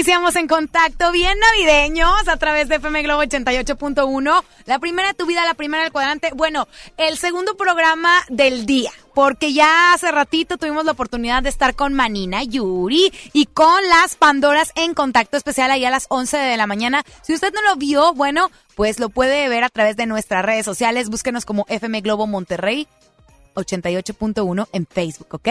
iniciamos en contacto bien navideños a través de FM Globo 88.1. La primera tu vida, la primera del cuadrante. Bueno, el segundo programa del día. Porque ya hace ratito tuvimos la oportunidad de estar con Manina Yuri y con las Pandoras en contacto especial ahí a las 11 de la mañana. Si usted no lo vio, bueno, pues lo puede ver a través de nuestras redes sociales. Búsquenos como FM Globo Monterrey 88.1 en Facebook, ¿ok?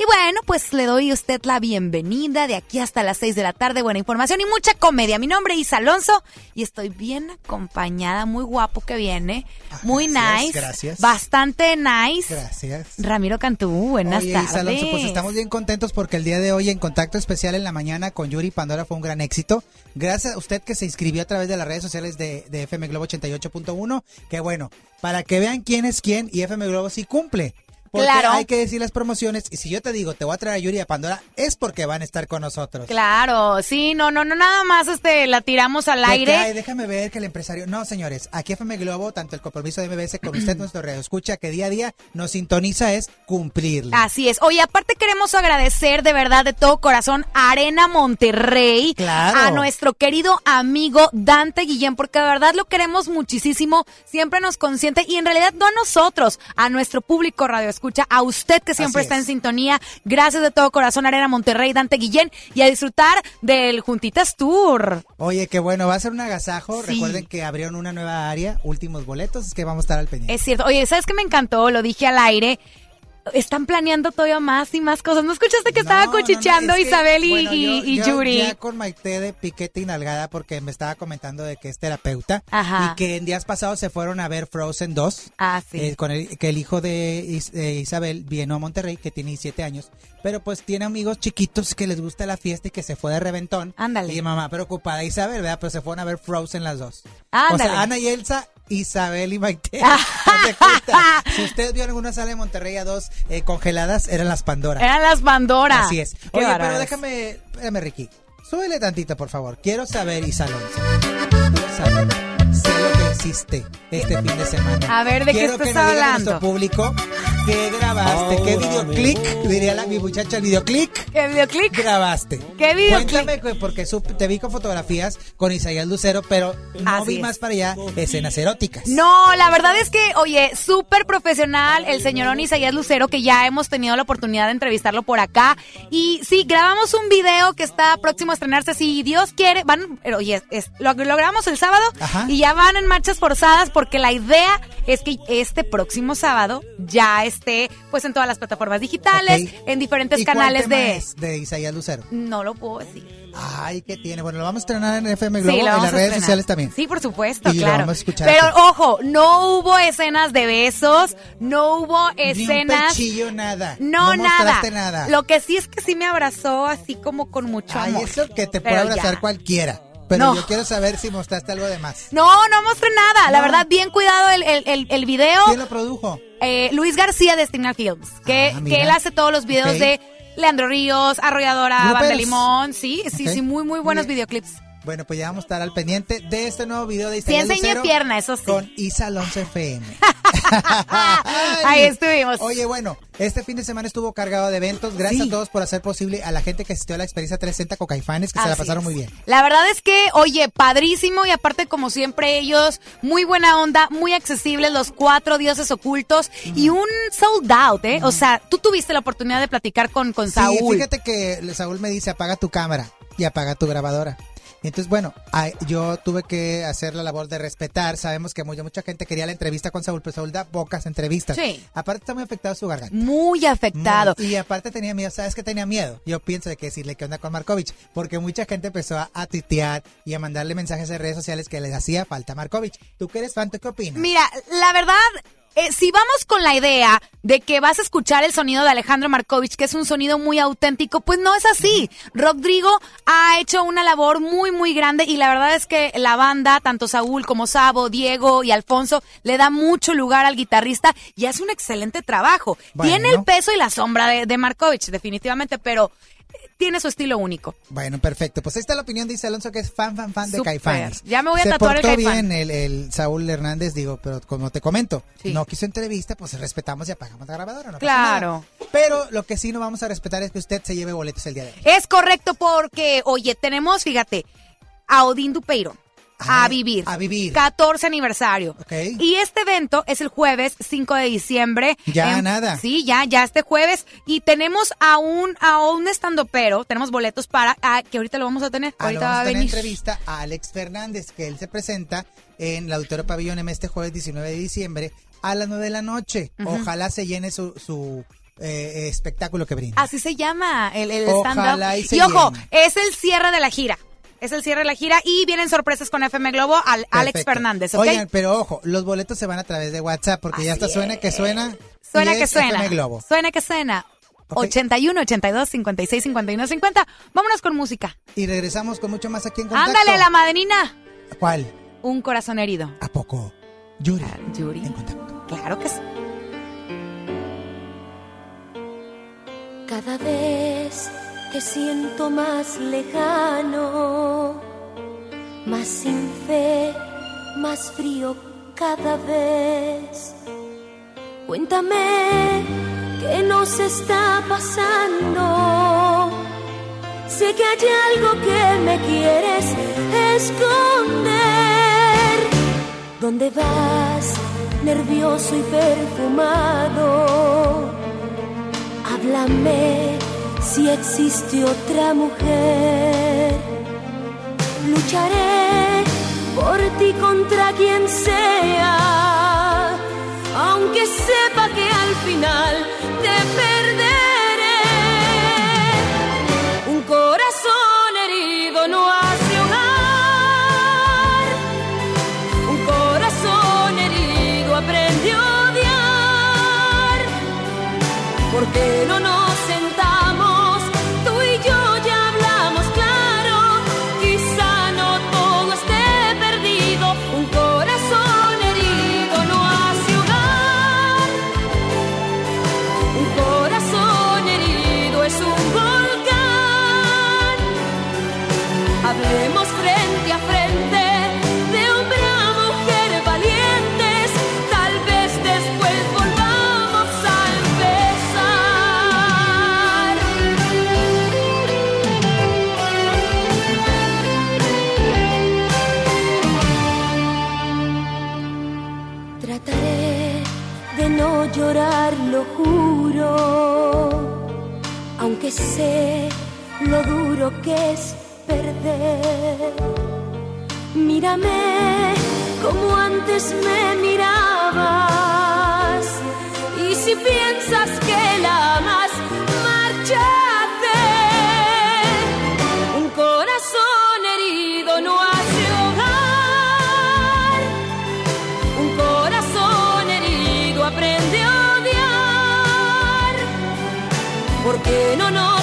Y bueno, pues le doy a usted la bienvenida de aquí hasta las 6 de la tarde. Buena información y mucha comedia. Mi nombre es Isa Alonso y estoy bien acompañada, muy guapo que viene, muy Gracias, nice. gracias. Bastante nice. Gracias. Ramiro Cantú, buenas Oye, tardes. Isa Alonso, pues estamos bien contentos porque el día de hoy en Contacto Especial en la mañana con Yuri Pandora fue un gran éxito. Gracias a usted que se inscribió a través de las redes sociales de, de FM Globo 88.1. Que bueno, para que vean quién es quién y FM Globo sí cumple. Porque Claro. hay que decir las promociones y si yo te digo te voy a traer a Yuri y a Pandora es porque van a estar con nosotros. Claro, sí, no, no, no, nada más este, la tiramos al ¿Qué aire. cae? Déjame ver que el empresario. No, señores, aquí FM Globo, tanto el compromiso de MBS con usted, nuestro radio escucha, que día a día nos sintoniza es cumplirle. Así es. Oye, aparte queremos agradecer de verdad de todo corazón a Arena Monterrey, Claro. a nuestro querido amigo Dante Guillén, porque de verdad lo queremos muchísimo, siempre nos consiente y en realidad no a nosotros, a nuestro público radio escucha, a usted que siempre Así está es. en sintonía. Gracias de todo corazón Arena Monterrey, Dante Guillén y a disfrutar del Juntitas Tour. Oye, qué bueno, va a ser un agasajo. Sí. Recuerden que abrieron una nueva área, últimos boletos, es que vamos a estar al pendiente. Es cierto. Oye, ¿sabes qué me encantó? Lo dije al aire. Están planeando todavía más y más cosas. ¿No escuchaste que No, estaba no, no, cuchicheando que, Isabel y, bueno, y- yo- y yo Yuri? Ya con Maite de piquete y nalgada porque me estaba comentando de que es terapeuta Ajá. y que en días pasados se fueron a ver Frozen 2. Ah, sí. eh, con el, que el hijo de, Is- de Isabel vino a Monterrey, que tiene 17 años, pero pues tiene amigos chiquitos que les gusta la fiesta y que se fue de reventón. Ándale. Y mamá preocupada, Isabel, ¿verdad? Pero se fueron a ver Frozen las dos. Ándale. O sea, Ana y Elsa, Isabel y Maite. Cuenta. si usted vio en alguna sala de Monterrey a dos eh, congeladas, eran las Pandora. Eran las Pandora. Así es. Oye, pero déjame, espérame, Ricky. Súbele tantito, por favor. Quiero saber, Isa Alonso. Quiero saber. Hiciste este fin de semana. A ver, ¿de qué estás que nos diga hablando? nuestro público qué grabaste, qué videoclip, diría la, mi muchacha, el videoclip ¿Qué videoclip? grabaste. ¿Qué videoclip? Cuéntame, que- porque te vi con fotografías con Isaías Lucero, pero no Así vi es. más para allá escenas eróticas. No, la verdad es que, oye, súper profesional el señor Isaías Lucero, que ya hemos tenido la oportunidad de entrevistarlo por acá. Y sí, grabamos un video que está próximo a estrenarse, si Dios quiere, van, pero, oye, es- lo, lo grabamos el sábado Ajá. y ya van en marchas forzadas porque la idea es que este próximo sábado ya esté, pues, en todas las plataformas digitales, en diferentes ¿Y cuál canales tema de... es de Isaías Lucero? No lo puedo decir. Ay, ¿qué tiene? Bueno, lo vamos a estrenar en FM Globo Sí, lo en las redes sociales también. Sí, por supuesto, Y lo claro. vamos a escuchar Pero aquí. ojo, no hubo escenas de besos, no hubo Ni un escenas. nada. No, nada. mostraste nada. Lo que sí es que sí me abrazó así como con mucho Ay, amor. eso que te puede Pero abrazar ya. cualquiera. Pero No. yo quiero saber si mostraste algo de más. No, no mostré nada. La verdad, bien cuidado el, el, el, el video. ¿Quién lo produjo? Eh, Luis García de Stigma Films, que, Ah, que él hace todos los videos de Leandro Ríos, Arrolladora, de Limón. Sí, sí, sí, muy, muy buenos videoclips. Bueno, pues ya vamos a estar al pendiente de este nuevo video de Sí, Isaías enseñé pierna, eso sí. Con Isa Alonso FM. Ahí estuvimos. Oye, bueno, este fin de semana estuvo cargado de eventos. Gracias Sí. a todos por hacer posible a la gente que asistió a la experiencia 360 con Caifanes, que se la pasaron es. muy bien. La verdad es que, oye, padrísimo y aparte como siempre ellos, muy buena onda, muy accesibles, los cuatro dioses ocultos y un sold out, ¿eh? O sea, tú tuviste la oportunidad de platicar con, con Sí, Saúl. fíjate que Saúl me dice apaga tu cámara y apaga tu grabadora. Entonces, bueno, yo tuve que hacer la labor de respetar. Sabemos que mucha, mucha gente quería la entrevista con Saúl, pero Saúl da pocas entrevistas. Sí. Aparte está muy afectado su garganta. Muy afectado. Muy. Y aparte tenía miedo, ¿sabes qué tenía miedo? Yo pienso de que decirle qué onda con Markovich, porque mucha gente empezó a, a tuitear y a mandarle mensajes en redes sociales que les hacía falta a Markovich. ¿Tú que eres fan, ¿tú qué opinas? Mira, la verdad, eh, si vamos con la idea de que vas a escuchar el sonido de Alejandro Markovich, que es un sonido muy auténtico, pues no es así. Rodrigo ha hecho una labor muy, muy grande y la verdad es que la banda, tanto Saúl como Sabo, Diego y Alfonso, le da mucho lugar al guitarrista y hace un excelente trabajo. Bueno. Tiene el peso y la sombra de, de Markovich, definitivamente, pero tiene su estilo único. Bueno, perfecto. Pues ahí está la opinión de Isa Alonso, que es fan, fan, fan de. Caifanes. Ya me voy a Se tatuar el portó Caifán. bien el, el Saúl Hernández, digo, pero como te comento, Sí. no quiso entrevista, pues respetamos y apagamos la grabadora. No Claro. Pero lo que sí no vamos a respetar es que usted se lleve boletos el día de hoy. Es correcto porque, oye, tenemos, fíjate, a Odín Dupeiro, a vivir. A vivir. 14 aniversario. Ok. Y este evento es el jueves 5 de diciembre. Ya nada. Sí, ya, ya este jueves. Y tenemos a un, a un estandopero, tenemos boletos para, ah, que ahorita lo vamos a tener. Ah, ahorita vamos va a a venir. entrevista a Alex Fernández, que él se presenta en el Auditorio Pabellón M este jueves 19 de diciembre a las 9 de la noche. Ojalá se llene su, su eh, espectáculo que brinda. Así se llama el, el stand-up. y Y ojo, llene. es el cierre de la gira. Es el cierre de la gira y vienen sorpresas con FM Globo al Alex. Fernández. Oigan, pero ojo, los boletos se van a través de WhatsApp porque ya está suena que suena. Suena y que es suena. FM Globo. Suena que suena. Ok. 81, 82, 56, 51, 50. Vámonos con música. Y regresamos con mucho más aquí en contacto. Ándale, la madenina. ¿Cuál? Un corazón herido. ¿A poco? Yuri. Ah, Yuri. En contacto. Claro que sí. Cada vez te siento más lejano, más sin fe, más frío cada vez. Cuéntame qué nos está pasando. Sé que hay algo que me quieres esconder. ¿Dónde vas? Nervioso y perfumado. Háblame si existe otra mujer. Lucharé por ti contra quien sea, aunque sepa que al final te sé lo duro que es perder. Mírame como antes me mirabas, y si piensas que la amas, márchate. ¿Por qué no nos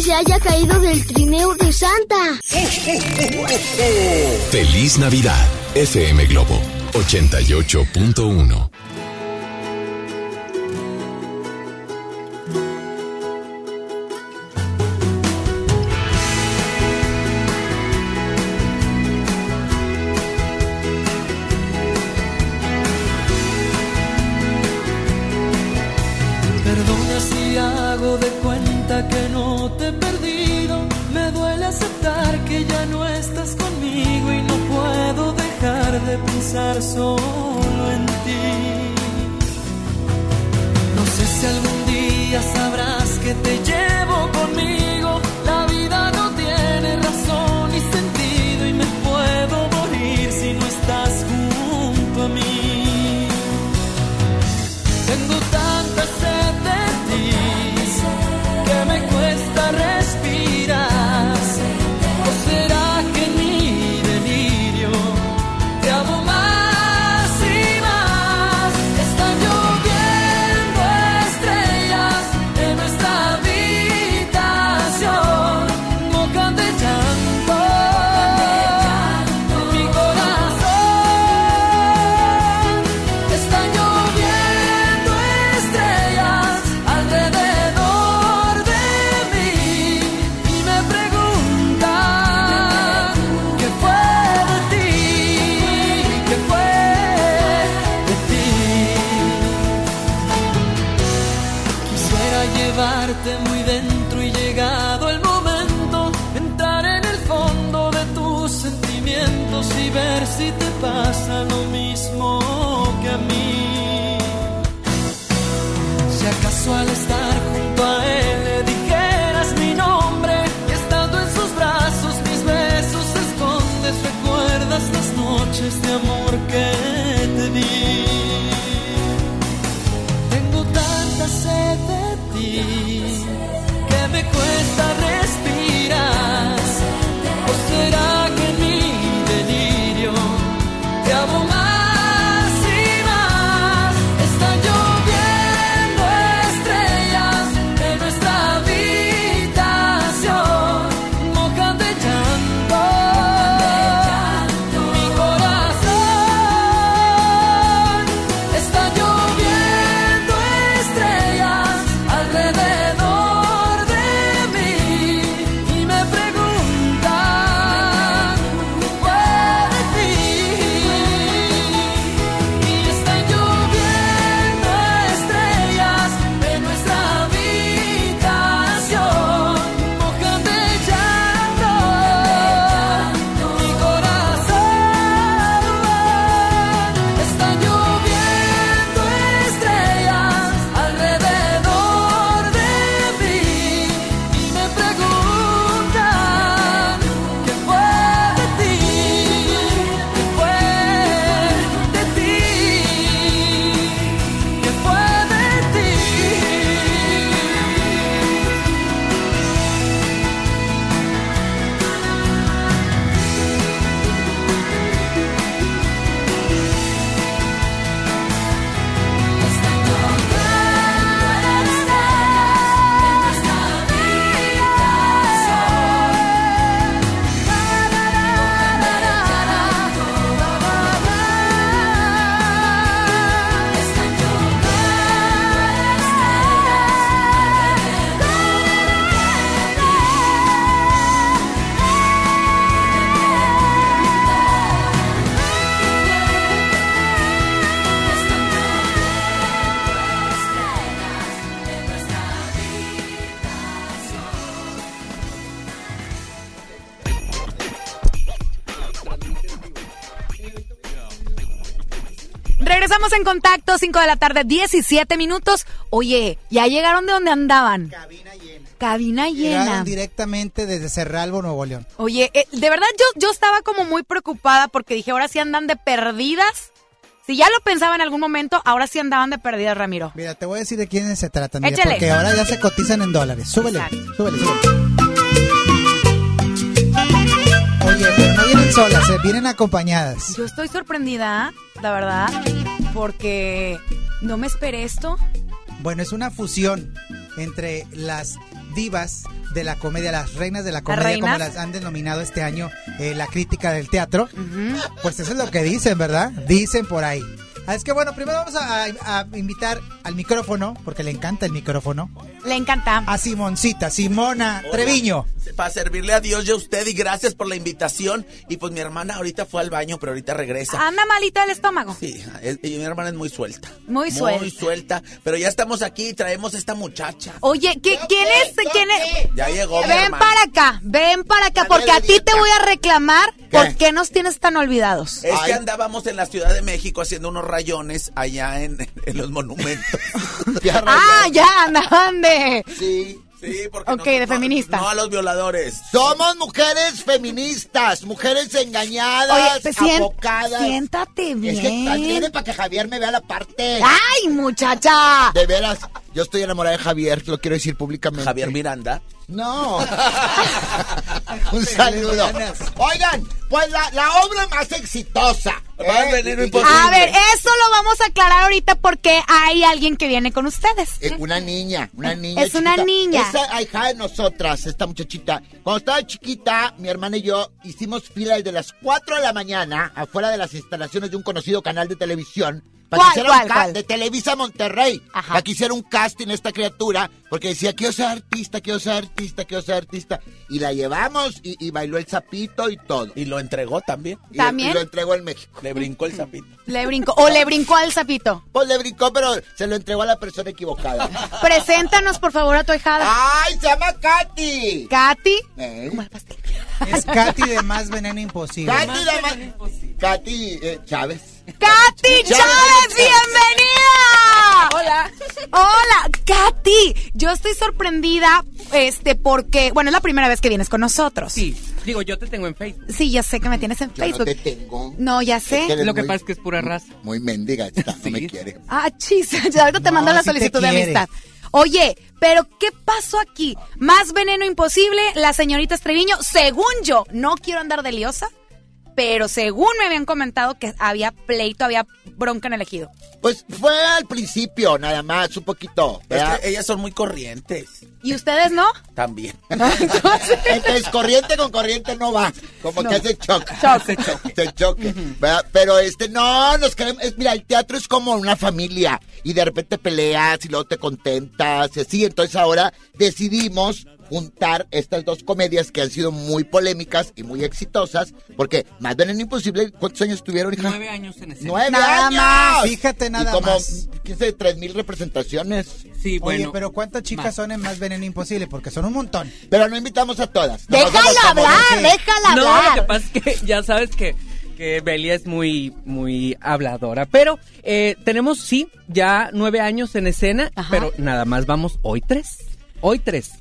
se haya caído del trineo de Santa. Feliz Navidad, FM Globo 88.1. pensar solo Regresamos en contacto, 5 de la tarde, 17 minutos. Oye, ya llegaron de donde andaban. Cabina llena. Cabina llena. Llegaron directamente desde Cerralbo, Nuevo León. Oye, eh, de verdad yo, yo estaba como muy preocupada porque dije, ahora sí andan de perdidas. Si ya lo pensaba en algún momento, ahora sí andaban de perdidas, Ramiro. Mira, te voy a decir de quiénes se tratan, mira, porque ahora ya se cotizan en dólares. Súbele, Exacto. súbele, súbele. Oye, pero no vienen solas, eh, vienen acompañadas. Yo estoy sorprendida, la verdad, porque no me esperé esto. Bueno, es una fusión entre las divas de la comedia, las reinas de la comedia, como las han denominado este año eh, la crítica del teatro. Pues eso es lo que dicen, ¿verdad? Dicen por ahí. Ah, Es que bueno, primero vamos a, a- a invitar al micrófono, porque le encanta el micrófono, Le encanta. a Simoncita, Simona Treviño. Para servirle a Dios y a usted y gracias por la invitación. Y pues mi hermana ahorita fue al baño, pero ahorita regresa. Anda malita el estómago. Sí, es- y mi hermana es muy suelta. Muy suelta. Muy suelta. Pero ya estamos aquí y traemos esta muchacha. Oye, ¿qué- ¿quién es? ¿Quién es? Ya llegó mi Ven hermana. para acá, ven para acá, porque a ti te voy a reclamar por qué nos tienes tan olvidados. Es que andábamos en la Ciudad de México haciendo unos rayones allá en, en los monumentos. Ah, ya, andaban de... Sí. Sí, porque Ok, de feminista. No a los violadores. Somos mujeres feministas, mujeres engañadas, Oye, te sien- abocadas. siéntate Es que bien. viene para que Javier me vea la parte. ¡Ay, muchacha! De veras, yo estoy enamorada de Javier, lo quiero decir públicamente. Javier Miranda. No. Un saludo. Oigan, pues la, la obra más exitosa. Va a ¿eh? venir Y- imposible. A ver, eso lo vamos a aclarar ahorita porque hay alguien que viene con ustedes. Eh, una niña, una niña. Es una niña. Esa hija de nosotras, esta muchachita. Cuando estaba chiquita, mi hermana y yo hicimos fila desde las 4 de la mañana afuera de las instalaciones de un conocido canal de televisión Para ¿Cuál, que hiciera un cuál? De Televisa Monterrey. Ajá. Para que hiciera un casting esta criatura. Porque decía, quiero ser artista, quiero ser artista, quiero ser artista. Y la llevamos y, y bailó el sapito y todo. Y lo entregó también. Y, ¿También? y lo entregó en México. Le brincó el sapito. Le brincó. O le brincó al sapito. Pues le brincó, pero se lo entregó a la persona equivocada. Preséntanos, por favor, a tu hijada. ¡Ay, se llama Katy! Katy. Eh, Es Katy de Más Veneno Imposible. Katy, la ma- Katy eh, Chávez. ¡Katy Chávez, bienvenida! Hola. Hola, Katy. Yo estoy sorprendida, este, porque, bueno, es la primera vez que vienes con nosotros. Sí, digo, yo te tengo en Facebook. Sí, ya sé que me tienes en Yo no Facebook. te tengo. No, ya Es que sé. Lo que muy- pasa es que es pura raza. Muy mendiga esta, no me quiere. Ah, chis, ya ahorita te No, mando la solicitud de amistad. Oye, pero ¿qué pasó aquí? Más veneno imposible, la señorita Estreviño, según yo, no quiero andar de liosa, pero según me habían comentado que había pleito, había bronca en el ejido. Pues fue al principio, nada más, un poquito. Es que ellas son muy corrientes. ¿Y ustedes no? También. Entonces, Entonces, corriente con corriente no va. Como que hace choque. Choque. Se choque. ¿verdad? Pero este, no, nos queremos. es- mira, el teatro es como una familia. Y de repente peleas y luego te contentas y así. Entonces ahora decidimos juntar estas dos comedias que han sido muy polémicas y muy exitosas. Porque más Veneno Imposible, ¿cuántos años tuvieron, hija? Nueve años en escena. ¡Nueve Nada años! más. Fíjate nada y como, más. ¿qué sé? Tres mil representaciones. Sí, bueno. Oye, pero ¿cuántas chicas más. son en Más Veneno Imposible? Porque son un montón. Pero no invitamos a todas. Déjala hablar, famosos. déjala No, lo que hablar. pasa es que ya sabes que, que Belia es muy, muy habladora. Pero eh, tenemos, sí, ya nueve años en escena, Ajá. pero nada más vamos hoy tres. Hoy tres.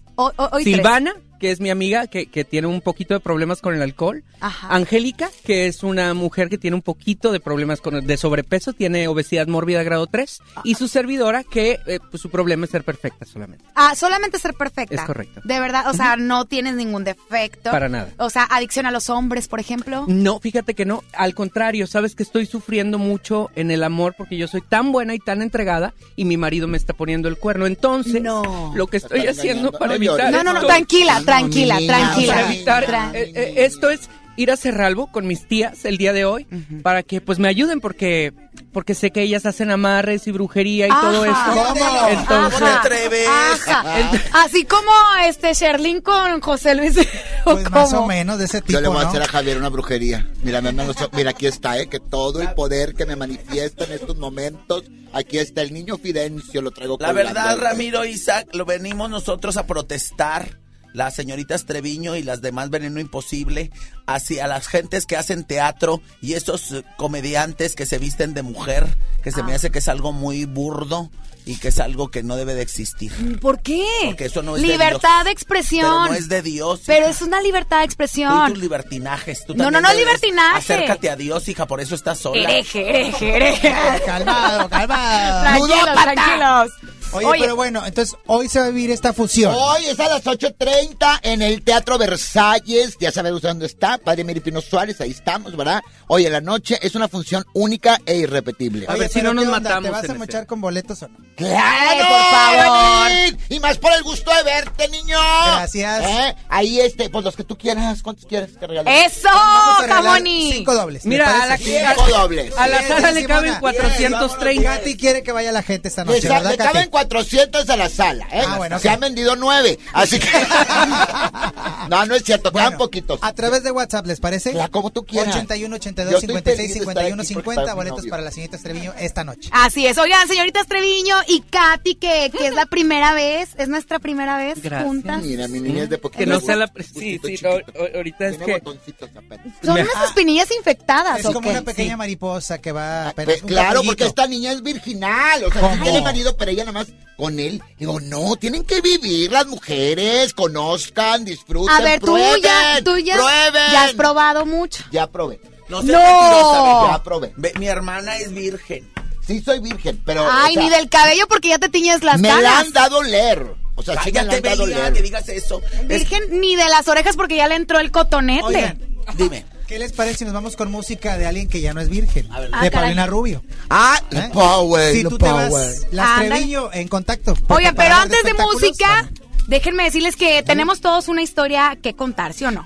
Tres. Que es mi amiga, que, que tiene un poquito de problemas con el alcohol. Ajá. Angélica, que es una mujer que tiene un poquito de problemas con de sobrepeso, tiene obesidad mórbida grado 3. Y su servidora, que eh, pues, su problema es ser perfecta solamente. Ah, solamente ser perfecta. Es correcto. De verdad, o sea, no tienes ningún defecto. Para nada. O sea, adicción a los hombres, por ejemplo. No, fíjate que no. Al contrario, sabes que estoy sufriendo mucho en el amor porque yo soy tan buena y tan entregada y mi marido me está poniendo el cuerno. Entonces, No. lo que estoy haciendo engañando. para No evitar. No, no, no, esto- tranquila, tranquila, tranquila. para evitar Tra- eh, eh, esto es ir a Cerralbo con mis tías el día de hoy para que pues me ayuden porque porque sé que ellas hacen amarres y brujería y todo eso. ¿Cómo? Entonces, ¿Cómo te atreves? Ajá. Así como este Sherlyn con José Luis. ¿o Pues más o menos de ese tipo, Yo le voy a hacer a Javier una brujería. Mira, me mira, aquí está, ¿eh? Que todo el poder que me manifiesta en estos momentos, aquí está el niño Fidencio, lo traigo La verdad, Ramiro Isaac, lo venimos nosotros a protestar. Las señoritas Treviño y las demás Veneno Imposible hacia las gentes que hacen teatro y esos eh, comediantes que se visten de mujer, que se me hace que es algo muy burdo y que es algo que no debe de existir. ¿Por qué? Porque eso no es de Libertad Dios. de expresión. Pero no es de Dios. Pero es una libertad de Tú y expresión. tus libertinajes. Tú No, no, no, libertinaje. Acércate a Dios, hija, por eso estás sola. Hereje, hereje, hereje. Calmado, calmado. Tranquilos, Ludópata. tranquilos. Oye, pero bueno, entonces hoy se va a vivir esta fusión. Hoy es a las 8.30 en el Teatro Versalles. Ya sabes dónde está. Padre Miripino Suárez, ahí estamos, ¿verdad? Hoy en la noche es una función única e irrepetible. A ver Oye, si no nos matamos ¿Te vas a mochar con boletos o no? ¡Claro! Por favor. David! Y más por el gusto de verte, niño. Gracias. ¿Eh? Ahí este, pues los que tú quieras. ¿Cuántos quieres que regale? ¡Eso, Camoni! Cinco dobles. ¿te Mira, a la? Cinco dobles. a la sala le caben Bien, 430. Katy quiere que vaya la gente esta noche, ¿verdad, Katy? Caben 400 a la sala, ¿eh? Ah, bueno, Se ok. han vendido nueve, así que... no, no es cierto, Bueno, quedan poquitos. A través de WhatsApp, ¿les parece? La, como tú quieras. 81 Yo 82 estoy 56 feliz de estar 51 aquí porque 50 está mi boletos para la señorita Estreviño esta noche. Así es. Oigan, señoritas Treviño y Katy, que, que es la primera vez, es nuestra primera vez Gracias. juntas. Mira, mi niña es de poquito. Que no sea la... Sí, sí, ahorita es que... Son unas espinillas infectadas, Es ¿o como una pequeña mariposa que va apenas Pues claro, porque esta niña es virginal, o sea, tiene marido, pero ella nada más con él. Digo, no, tienen que vivir las mujeres, conozcan, disfruten, A ver, tú prueben, ya, tú ya, prueben. ya has probado mucho. Ya probé, No No. mentirosa, ve. ya probé. Ve, Mi hermana es virgen. Sí soy virgen, pero... Ay, o sea, ni del cabello porque ya te tiñes las Me la canas. han dado leer. O sea, sí me la han dado leer. que digas eso. Es- Virgen ni de las orejas porque ya le entró el cotonete. Oigan, Dime. ¿Qué les parece si nos vamos con música de alguien que ya no es virgen? A ver. Ah, de caray. Paulina Rubio. Ah, ¿eh? la power, Si la tú te power. vas, las. Treviño en contacto. Oigan, pero antes de música, déjenme decirles que tenemos todos una historia que contar, ¿sí o no?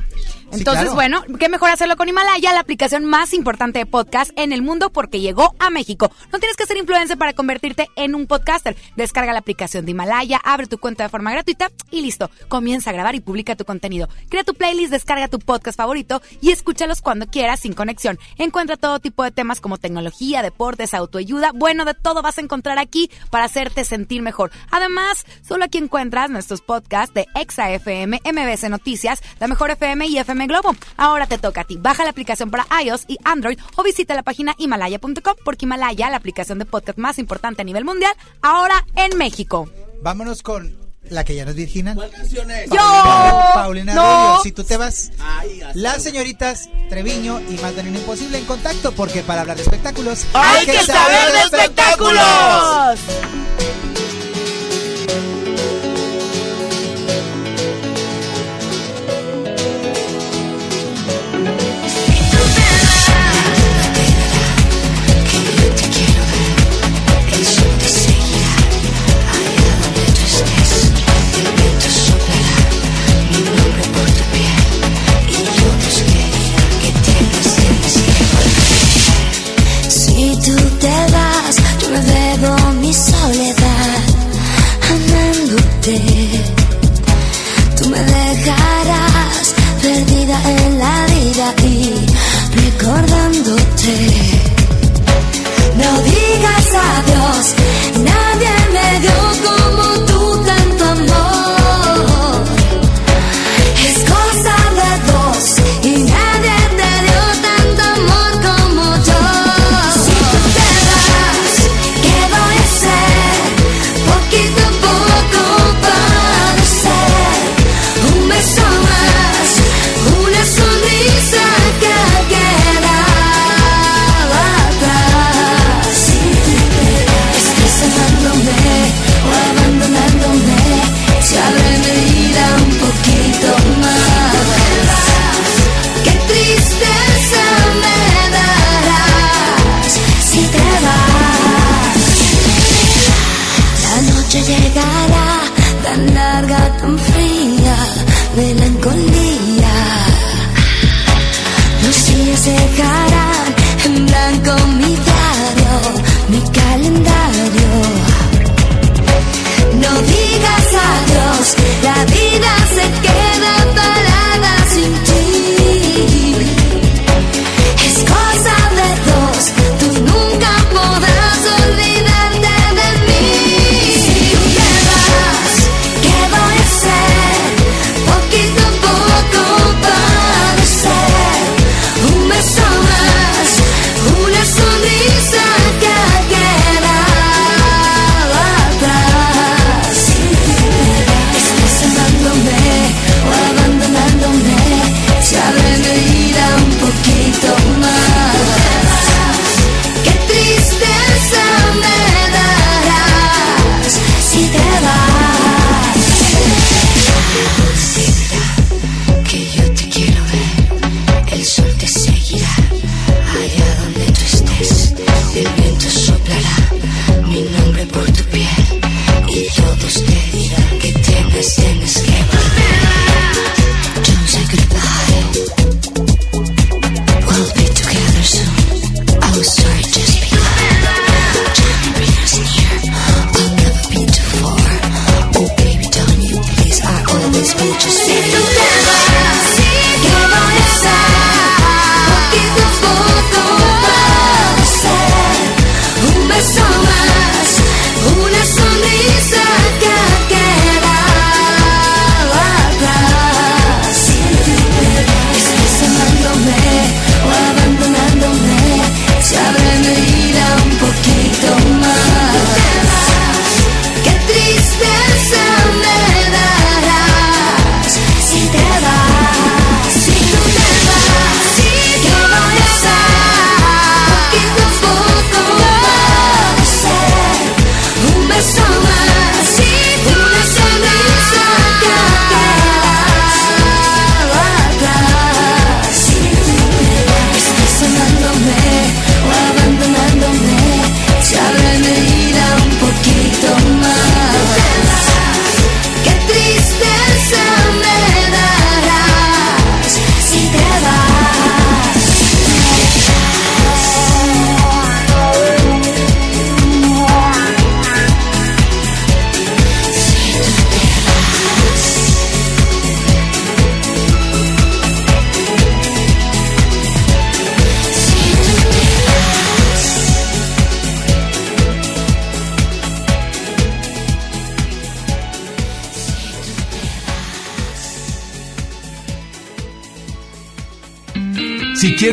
Entonces, claro. bueno, qué mejor hacerlo con Himalaya, la aplicación más importante de podcast en el mundo porque llegó a México. No tienes que ser influencer para convertirte en un podcaster. Descarga la aplicación de Himalaya, abre tu cuenta de forma gratuita y listo. Comienza a grabar y publica tu contenido. Crea tu playlist, descarga tu podcast favorito y escúchalos cuando quieras sin conexión. Encuentra todo tipo de temas como tecnología, deportes, autoayuda. Bueno, de todo vas a encontrar aquí para hacerte sentir mejor. Además, solo aquí encuentras nuestros podcasts de Exa FM, MBS Noticias, La Mejor FM y FM Globo. Ahora te toca a ti. Baja la aplicación para iOS y Android o visita la página himalaya.com porque Himalaya, la aplicación de podcast más importante a nivel mundial, ahora en México. Vámonos con la que ya nos Virginia. ¿Cuál canción es? ¡Yo! Paulina ¡No! Rubio, si tú te vas. Ay, Las señoritas Treviño y Magdalena Imposible en contacto porque para hablar de espectáculos ¡Hay que saber de espectáculos!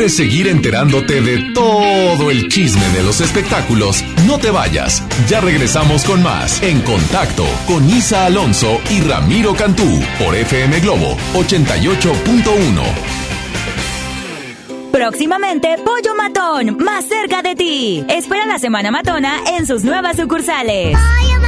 Quieres seguir enterándote de todo el chisme de los espectáculos, no te vayas. Ya regresamos con más En Contacto con Isa Alonso y Ramiro Cantú por FM Globo 88.1. Próximamente, Pollo Matón, más cerca de ti. Espera la Semana Matona en sus nuevas sucursales. Pollo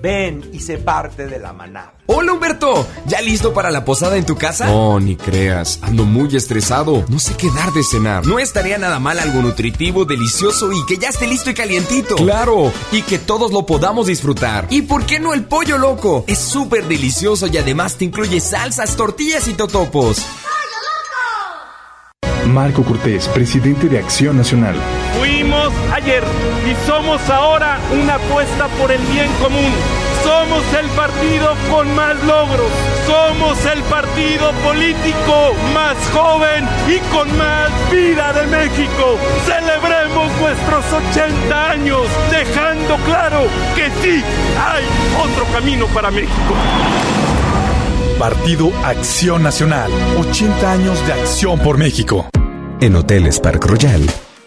Ven y sé parte de la manada. Hola Humberto, ¿ya listo para la posada en tu casa? No, ni creas, ando muy estresado, no sé qué dar de cenar. No estaría nada mal algo nutritivo, delicioso y que ya esté listo y calientito. Claro, y que todos lo podamos disfrutar. ¿Y por qué no el pollo loco? Es súper delicioso y además te incluye salsas, tortillas y totopos. Marco Cortés, presidente de Acción Nacional. Ayer y somos ahora una apuesta por el bien común. Somos el partido con más logros. Somos el partido político más joven y con más vida de México. Celebremos nuestros 80 años, dejando claro que sí hay otro camino para México. Partido Acción Nacional. 80 años de acción por México. En Hoteles Park Royal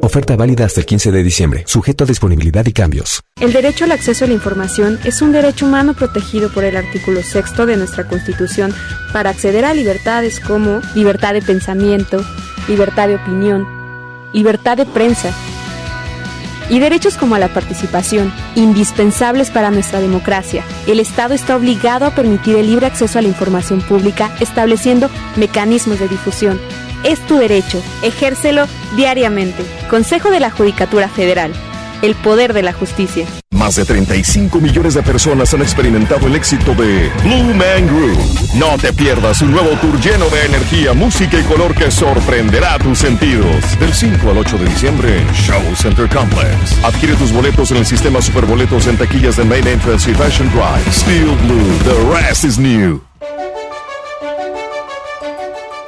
Oferta válida hasta el 15 de diciembre, sujeto a disponibilidad y cambios. El derecho al acceso a la información es un derecho humano protegido por el artículo 6 de nuestra Constitución para acceder a libertades como libertad de pensamiento, libertad de opinión, libertad de prensa y derechos como a la participación, indispensables para nuestra democracia. El Estado está obligado a permitir el libre acceso a la información pública, estableciendo mecanismos de difusión. Es tu derecho, ejércelo diariamente. Consejo de la Judicatura Federal. El poder de la justicia. Más de 35 millones de personas han experimentado el éxito de Blue Man Group. No te pierdas un nuevo tour lleno de energía, música y color que sorprenderá tus sentidos. Del 5 al 8 de diciembre en Show Center Complex. Adquiere tus boletos en el sistema Superboletos en taquillas de Main Entrance y Fashion Drive. Steel Blue, the rest is new.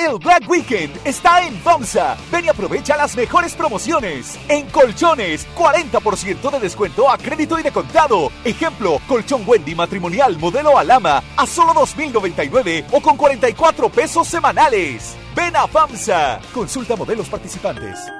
El Black Weekend está en FAMSA. Ven y aprovecha las mejores promociones. En colchones, 40% de descuento a crédito y de contado. Ejemplo, colchón Wendy matrimonial modelo Alama a solo 2.099 o con 44 pesos semanales. Ven a FAMSA. Consulta modelos participantes.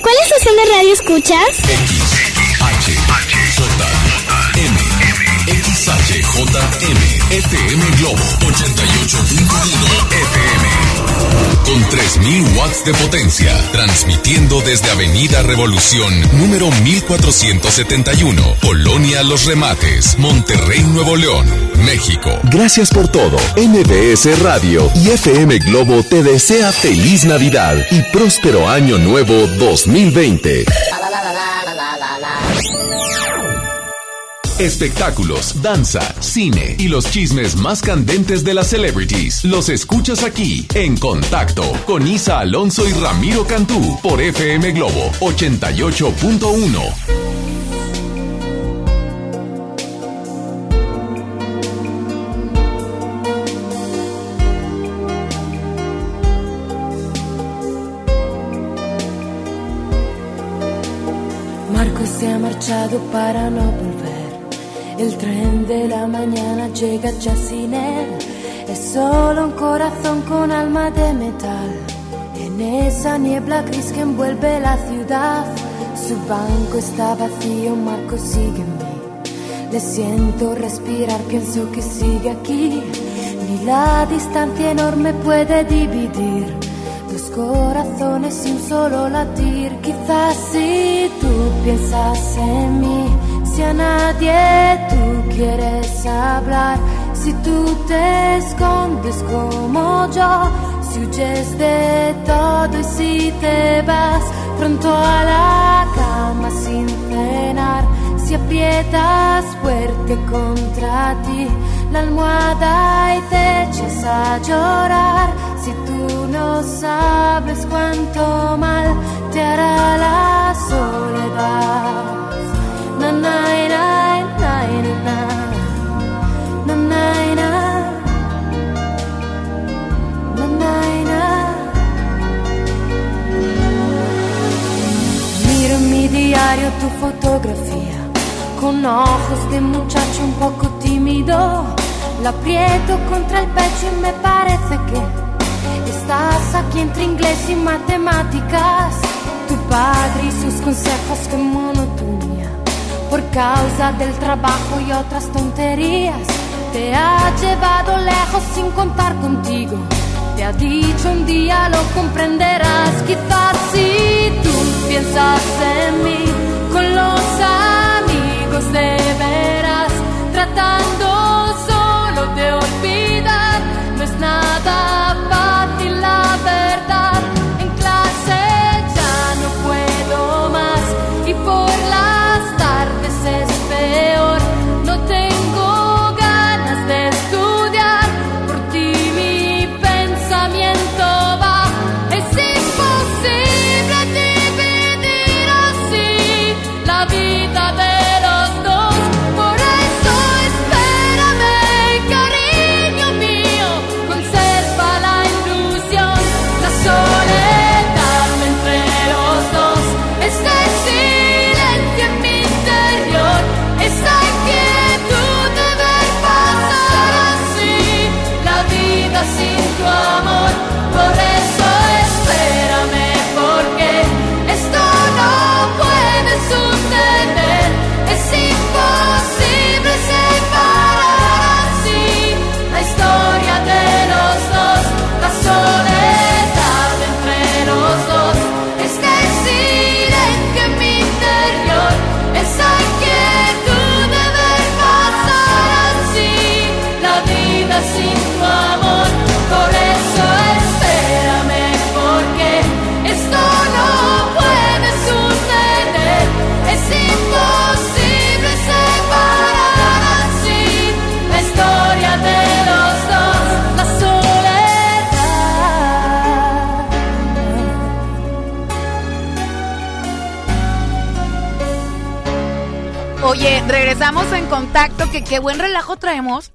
¿Cuál estación de radio escuchas? XHJM, FM Globo 88.1 FM. Con 3000 watts de potencia, transmitiendo desde Avenida Revolución, número 1471, Colonia Los Remates, Monterrey, Nuevo León, México. Gracias por todo. MBS Radio y FM Globo te desea feliz Navidad y próspero año nuevo 2020. Espectáculos, danza, cine y los chismes más candentes de las celebrities. Los escuchas aquí, en contacto, con Isa Alonso y Ramiro Cantú, por FM Globo 88.1. Marco se ha marchado para no volver. El tren de la mañana llega ya sin él. Es solo un corazón con alma de metal. En esa niebla gris que envuelve la ciudad. Su banco está vacío, Marco sigue mí. Le siento respirar, pienso que sigue aquí. Ni la distancia enorme puede dividir dos corazones un solo latir. Quizás si tú piensas en mí, si a nadie tú quieres hablar, si tú te escondes como yo, si huyes de todo y si te vas pronto a la cama sin cenar, si aprietas fuerte contra ti la almohada y te echas a llorar, si tú no sabes cuánto mal te hará la soledad. Tu fotografía con ojos de muchacho un poco tímido. La aprieto contra el pecho y me parece que estás aquí entre inglés y matemáticas. Tu padre y sus consejos que monotonía por causa del trabajo y otras tonterías. Te ha llevado lejos sin contar contigo. Te ha dicho un día lo comprenderás. Quizás si tú piensas en mí con los amigos de veras, tratando solo de olvidar, Regresamos en contacto, que qué buen relajo traemos.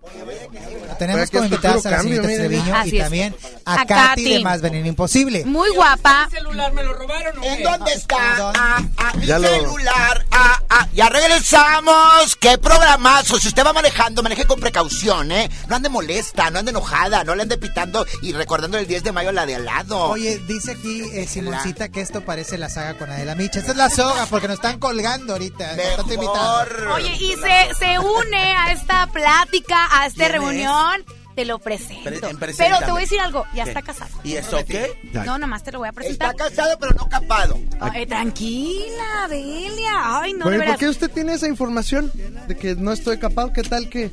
Tenemos como invitadas a la señorita Treviño y también a, Katy de Más Veneno Imposible. Muy guapa. celular me lo robaron ¿En dónde está? Ah, ah, mi Ya lo- celular. Ah, ah, ya regresamos. ¡Qué programazo! Si usted va manejando, maneje con precaución, ¿eh? No ande molesta, no ande enojada, no le ande pitando y recordando el 10 de mayo la de al lado. Oye, dice aquí eh, Simoncita que esto parece la saga con Adela Micha. Esta es la soga porque nos están colgando ahorita. Nos están invitando. Oye, y se, se une a esta plática, a esta ¿Quién reunión. Te lo presento. Pre- Pero te voy a decir algo, ya ¿Qué? está casado. ¿Y eso qué? No, nomás te lo voy a presentar. Está casado, pero no capado. Ay, tranquila, Delia. Ay, no, de Bueno, ¿y veras. ¿por qué usted tiene esa información de que no estoy capaz? ¿Qué tal que?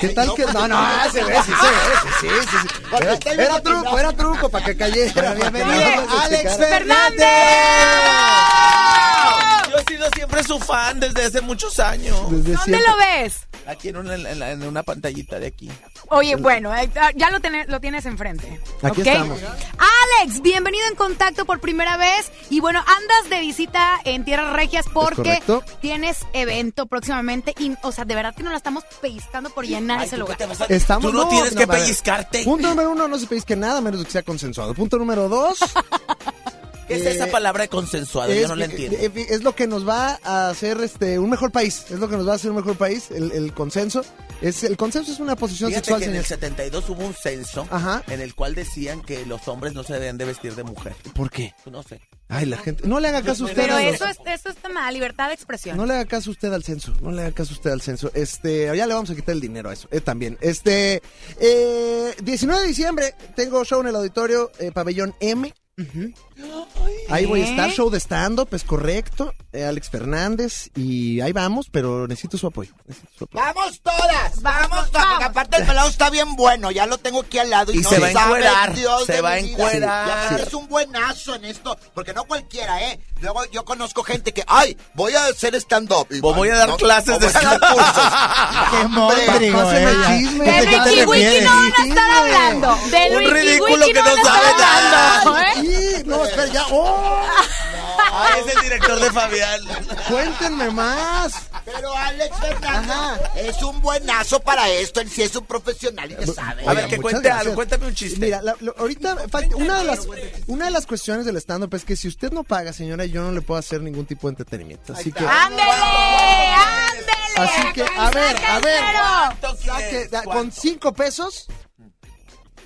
¿Qué tal no, que? No, no, no, se ve, sí, se ve, sí, sí, sí, sí. Era, truco, era truco para que cayera. bienvenido, Alex. Fernández. Yo he sido siempre su fan desde hace muchos años. Desde ¿Dónde lo ves? Aquí en una, en la- en una pantallita de aquí. Oye, bueno, ya lo, tiene- lo tienes enfrente. Aquí ¿ok? estamos. Alex, bienvenido en contacto por primera vez. Y bueno, andas de visita en Tierras Regias porque tienes evento próximamente. Y, o sea, de verdad que nos la estamos pellizcando por llenar ese lugar. Estamos, Tú no tienes que pellizcarte. Punto número uno, no se pellizque nada, a menos de que sea consensuado. Punto número dos. ¿Qué es eh, esa palabra de consensuado? Yo no la entiendo. eh, eh, es lo que nos va a hacer este un mejor país. Es lo que nos va a hacer un mejor país, el, el consenso. Es, el consenso es una posición Fíjate sexual, que en el 72 hubo un censo Ajá. en el cual decían que los hombres no se deben de vestir de mujer. ¿Por qué? No sé. Ay, la gente. No le haga caso a usted. Pero a los- eso, es, eso está mal, libertad de expresión. No le haga caso usted al censo, no le haga caso usted al censo. Este, ya le vamos a quitar el dinero a eso, eh, también. Este, eh, 19 de diciembre tengo show en el auditorio eh, Pabellón M. Ahí voy a estar, show de stand-up, es correcto. eh, Alex Fernández, y ahí vamos, pero necesito su apoyo. necesito su apoyo. Vamos todas, vamos todas, porque aparte el pelado está bien bueno, ya lo tengo aquí al lado y, Y no se va a sabe encuerar, Dios se va a encuerar. Es un buenazo en esto, porque no cualquiera, ¿eh? Luego yo conozco gente que, ay, voy a hacer stand-up. O voy a dar clases de stand-up. cursos. Qué eh. chisme. De ¿de qué te Wiki no van a estar hablando. De Un ridículo que no sabe nada. ¿eh? Sí, no, espera, ya. ¡Oh! Ay, es el director de Fabián. Cuéntenme más. Pero Alex Fernández es un buenazo para esto, él sí es un profesional y ya sabe. A ver, que cuente gracias. algo, cuéntame un chiste. Mira, la- ahorita falta- una de las una de las cuestiones del stand up es que si usted no paga, señora, yo no le puedo hacer ningún tipo de entretenimiento. Así que ¡Ándele! ¡Ándele! así que a ver, a ver, ¿Cuánto saque- con cinco pesos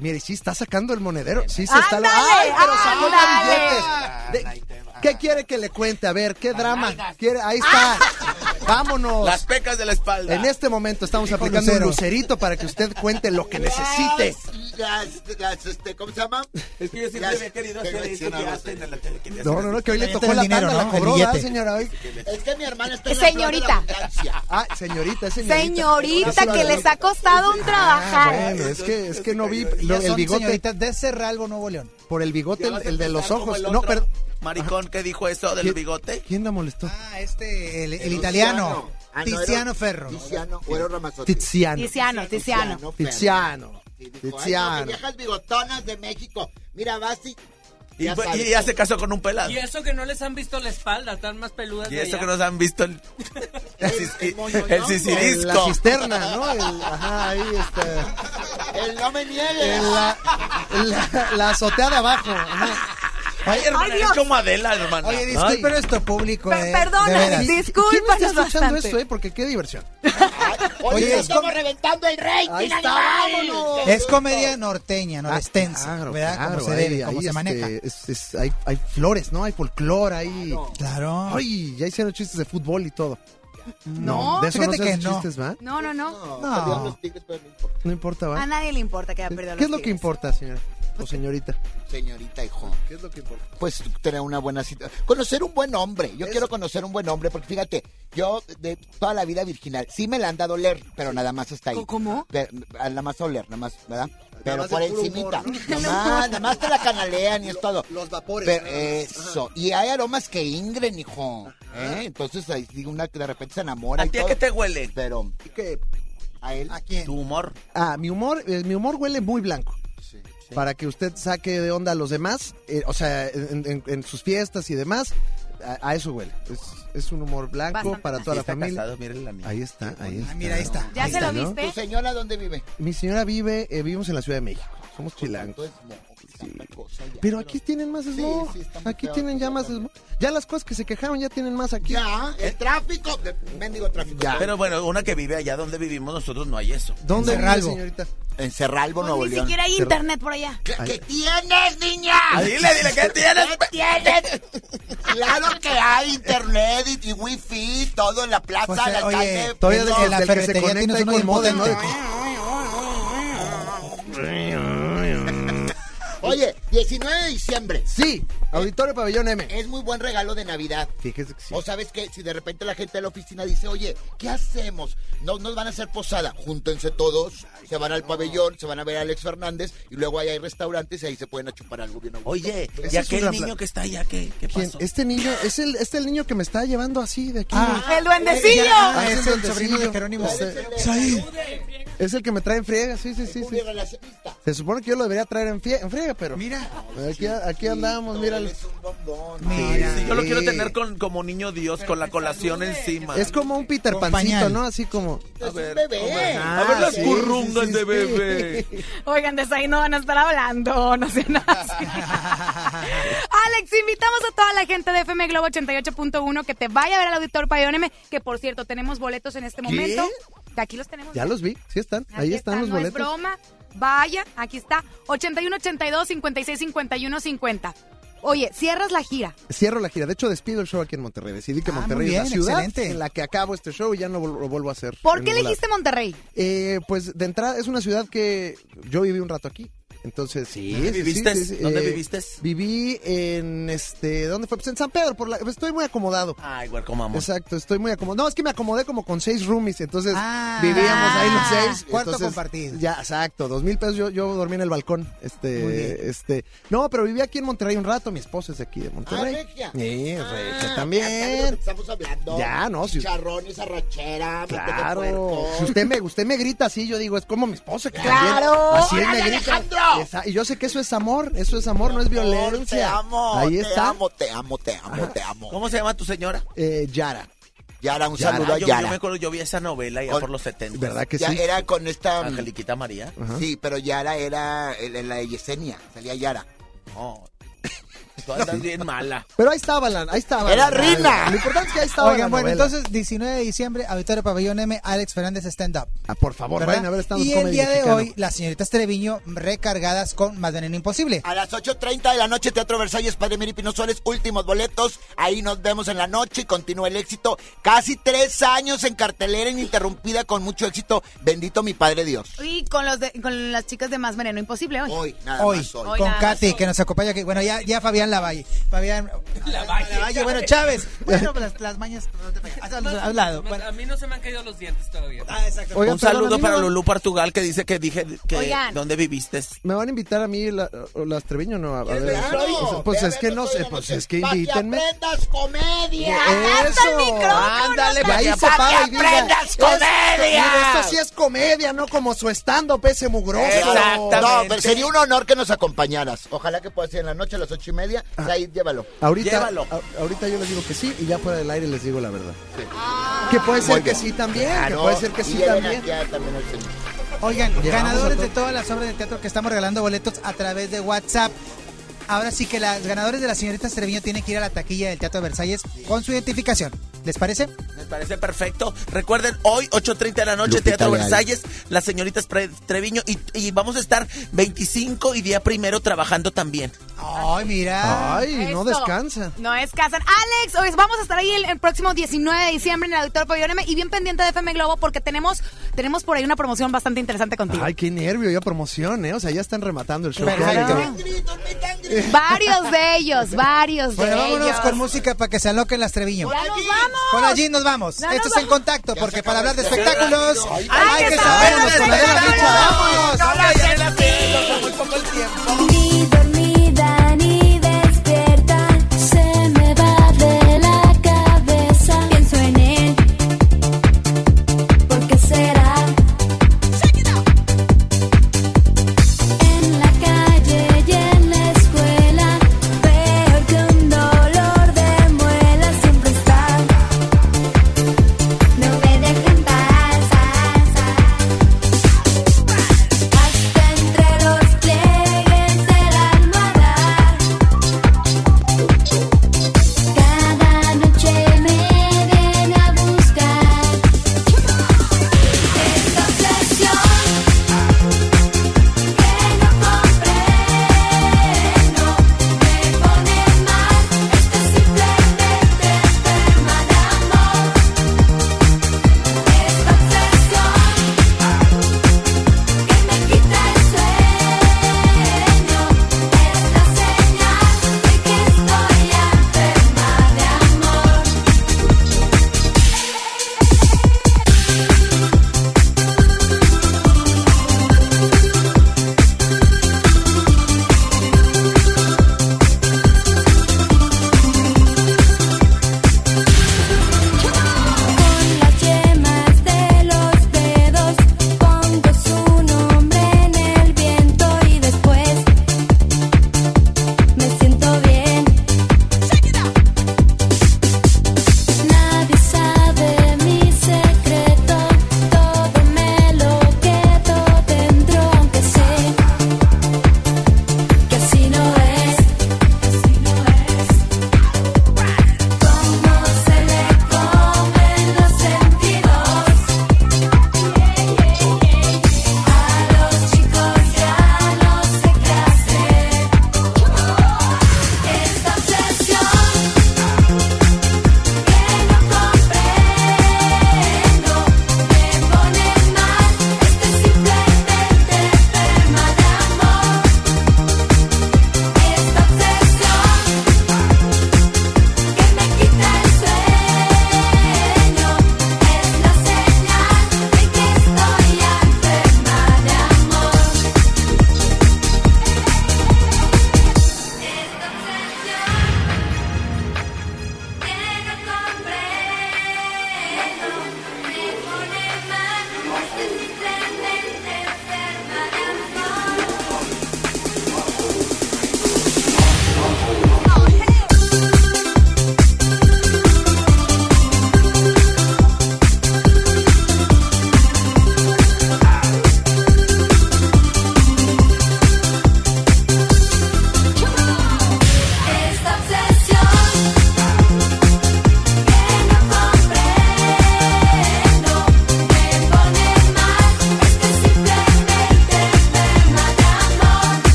mire, sí está sacando el monedero. Sí se está. ¡Ay, pero sacó billetes! De- ¿Qué quiere que le cuente? A ver, ¿qué drama? ¿Quiere? Ahí está. Vámonos. Las pecas de la espalda. En este momento estamos aplicando un lucerito para que usted cuente lo que necesite. Las, las, este, ¿Cómo se llama? Es que yo siempre Las- había querido hacer eso que hacen en la tele. quería No, no, no, que hoy le tocó está la el dinero, tanda, la ¿no? El cobró, ¿verdad, billete. señora? Hoy. Es que mi hermana está en la Señorita. la. Ah, señorita, es señorita. Señorita, que les ha costado un trabajar. Bueno, es que, es que no vi el bigote. señoritas de Cerralbo, Nuevo León. Por el bigote, el, el de los ojos. el No, pero. Maricón que dijo eso del ¿Quién- bigote. ¿Quién la molestó? Ah, este, el, el italiano. Ah, no, era- Tiziano Ferro. Tiziano, o era Ramazzotti. Tiziano. Tiziano, Tiziano. Ferro. Tiziano. Sí, dijo, "Ay, no, que Tiziano. viejas bigotonas de México. Mira, vas y... Y, Ya fue- sabes. y ya se casó con un pelado. Y eso que no les han visto la espalda, están más peludas Y de eso allá. que nos han visto el, el, moñoñongo. el La cisterna, ¿no? El- ajá, ahí está. El no me niegue. En la, en la, la azotea de abajo. ajá. Ay, hermana, Ay, Dios. es como Adela, hermana. Oye, disculpe nuestro público. Per- eh, perdona. ¿Quién está escuchando bastante. esto, eh? Porque qué diversión. Oye, Oye, es estamos como- reventando el rating, Ahí está, vámonos. Es comedia norteña, norestense, Ah, claro, ¿verdad? claro, como se ahí- debe, como ahí, se este, maneja. es- es- hay, hay flores, ¿no? Hay folclore, hay... Claro. Ay, ya hicieron chistes de fútbol y todo. No, de eso no fíjate se que no. chistes, ¿va? No, no, no. No, No. los tigres, no importa. No importa, A ¿va? nadie le importa que haya perdido ¿Qué es lo que importa, señora? O señorita. Señorita, hijo. ¿Qué es lo que importa? Pues tener una buena cita. Conocer un buen hombre. Yo quiero conocer un buen hombre porque fíjate, yo de toda la vida virginal, sí me la han dado a oler, pero nada más hasta ahí. ¿Cómo? Pero, nada más a oler, nada más, ¿verdad? Pero por encimita. humor, Nada más, nada más te la canalean y es todo. Los vapores. Pero eso. Y hay aromas que ingren, hijo. ¿eh? Entonces ahí sí una que de repente se enamora ¿A ti a qué te huele? Pero ¿Qué? a él. ¿A quién? Tu humor. Ah, mi humor, eh, mi humor huele muy blanco. Para que usted saque de onda a los demás, eh, o sea, en, en- en sus fiestas y demás. a, a eso huele. Es, es un humor blanco Bastante. para toda la Está familia. casado, la. Ahí está, ahí está. mira, ahí está. ¿Ya Ahí se lo está, ¿no? viste? ¿Tu señora dónde vive? Mi señora vive, eh, vivimos en la Ciudad de México. Somos chilangos. Pero aquí tienen más smog. sí, aquí tienen ya más smog. Ya las cosas que se quejaron ya tienen más aquí. Ya, el tráfico, mendigo tráfico. Ya. Pero bueno, una que vive allá donde vivimos nosotros no hay eso. ¿Dónde En vive, Cerralbo. señorita? En Cerralbo, Pues Nuevo ni León. siquiera hay internet por allá. ¿Qué, qué tienes, niña? Ah, dile, dile, ¿qué tienes? ¿Qué tienes? claro que hay internet y, y wifi, todo en la plaza, Pues, el eh, alcalde. oye, Todavía en de- la que se ferretería conecta con modem, ¿no? Oye, 19 de diciembre. Sí, Auditorio Pabellón M. Es muy buen regalo de Navidad. Fíjese que sí. O sabes que si de repente la gente de la oficina dice, oye, ¿qué hacemos? No nos van a hacer posada. Júntense todos, se van al pabellón, se van a ver a Alex Fernández y luego ahí hay restaurantes y ahí se pueden a chupar algo bien. Oye, ¿y es aquel niño que está allá qué, qué ¿Quién? pasó? Este niño, es el, este el niño que me está llevando así de aquí. Ah, ¡El duendecillo! Ah, es es el el sobrino de. Jerónimo. Sí. Es el que me trae en friega, sí, sí, sí. Sí. Se supone que yo lo debería traer en, fie- en friega, pero... Mira. Aquí, aquí andamos, mira. Es un bombón. Mira. Sí, yo lo quiero tener con, como niño Dios, con la colación encima. Es como un Peter Pancito. ¿no? Así como... Es un bebé. A ver las sí, currungas sí, de bebé. Oigan, de ahí no van a estar hablando, no sé nada. Alex, invitamos a toda la gente de FM Globo 88.1 que te vaya a ver al Auditor M, que por cierto, tenemos boletos en este momento. Aquí los tenemos. Ya los vi, sí están. Aquí Ahí están los no boletos. es broma. Vaya, aquí está. 81 82 56 51 50. Oye, cierras la gira. Cierro la gira. De hecho, despido el show aquí en Monterrey. Decidí que Ah, Monterrey es la ciudad excelente. en la que acabo este show y ya no lo vuelvo a hacer. ¿Por qué elegiste Monterrey? Eh, pues de entrada es una ciudad que yo viví un rato aquí. Entonces, sí. ¿Dónde sí, viviste? sí, sí, ¿Dónde eh, viviste? Viví en este, ¿dónde fue? Pues en San Pedro, por la, estoy muy acomodado. Ay, güey, como amor. Exacto, estoy muy acomodado. No, es que me acomodé como con seis roomies, entonces Ah. vivíamos ahí los seis. Cuarto entonces, compartido. Ya, exacto, dos mil pesos yo, yo dormí en el balcón. Muy bien. Este, este, no, pero viví aquí en Monterrey un rato, mi esposa es de aquí de Monterrey. Ah, regia. Sí, Ah, regia también. Estamos hablando. Ya, no, si- Chicharrón, esa rachera. mate de Claro, si usted me, usted me grita así, yo digo, es como mi esposa que Claro. también, así él me ¡Órale, grita. Alejandro! Esa- y yo sé que eso es amor, eso es amor, no es Amor, violencia. Te amo, Ahí te está. amo, te amo, te amo, te amo. ¿Cómo se llama tu señora? Eh, Yara, Yara, un Yara. saludo Ah, a yo, Yara. yo me acuerdo, yo vi esa novela ya Con- por los 70. ¿verdad que Ya sí? era con esta... Angeliquita María. Ajá. Sí, pero Yara era en la de Yesenia, salía Yara. No. Tú andas bien mala. Pero ahí estaba la, ahí estaba. Era la- Rina. Lo importante es que ahí estaba Oigan, la bueno, novela. entonces 19 de diciembre, Auditorio Pabellón M, Alex Fernández Stand Up. Ah, por favor, ¿verdad? vayan a ver stand y el día de hoy, las señoritas Treviño recargadas con Más Veneno Imposible. A las 8.30 de la noche, Teatro Versalles, Padre Miri Pinosoles, últimos boletos. Ahí nos vemos en la noche y continúa el éxito. Casi tres años en cartelera ininterrumpida con mucho éxito. Bendito mi Padre Dios. Y con, los de- con las chicas de Más Veneno Imposible hoy. Hoy, nada Hoy, más hoy. Hoy con Katy, más. que nos acompaña. Que, bueno, ya, ya Fabián Lavalle. Fabián Lavalle. bueno, Chávez. Bueno, pues las, las mañas. A, un lado. Bueno, A mí no se me han caído los dientes todavía. ah, exacto. Oigan, un saludo para Lulú Portugal que dice que dije que Oigan. dónde viviste. ¿Me van a invitar a mí la- las Treviño no? A, ver, Claro, pues ve a es que no sé, pues es que invítenme. aprendas comedia. Eso, ándale, pa' ahí que se para y aprendas comedia. Esto, sí es comedia, no como su stand-up ese mugroso. Exactamente. No, pero sería un honor que nos acompañaras. Ojalá que pueda ser en la noche a las ocho y media. Ah. Ahí, llévalo. Ahorita, Llévalo. a- ahorita yo les digo que sí y ya fuera del aire les digo la verdad. Que puede ser que sí también, que puede ser que sí también. aquí a- también al señor. Oigan, Llevamos ganadores de to- todas las obras de teatro que estamos regalando boletos a través de WhatsApp. Ahora sí que los ganadores de las señoritas Treviño tienen que ir a la taquilla del Teatro de Versalles con su identificación. ¿Les parece? Me parece perfecto. Recuerden, hoy, 8.30 de la noche, Lupita Teatro Leal. Versalles, las señoritas Treviño. Y, y vamos a estar 25 y día primero trabajando también. Ay, mira. Ay, no Eso. descansa. No descansan. Alex, hoy vamos a estar ahí el, el próximo 19 de diciembre en el Auditorio Pabellón M y bien pendiente de FM Globo porque tenemos, tenemos por ahí una promoción bastante interesante contigo. Ay, qué nervio, ya promoción, ¿eh? O sea, ya están rematando el show. Claro. Varios de ellos, varios Bueno, de vámonos ellos. con música para que se aloquen las Treviño. ¡Ya nos vamos! Con allí nos vamos. Ya Esto es en contacto, porque para hablar de espectáculos hay que sabernos saber con de Adela Micha. ¡Vámonos!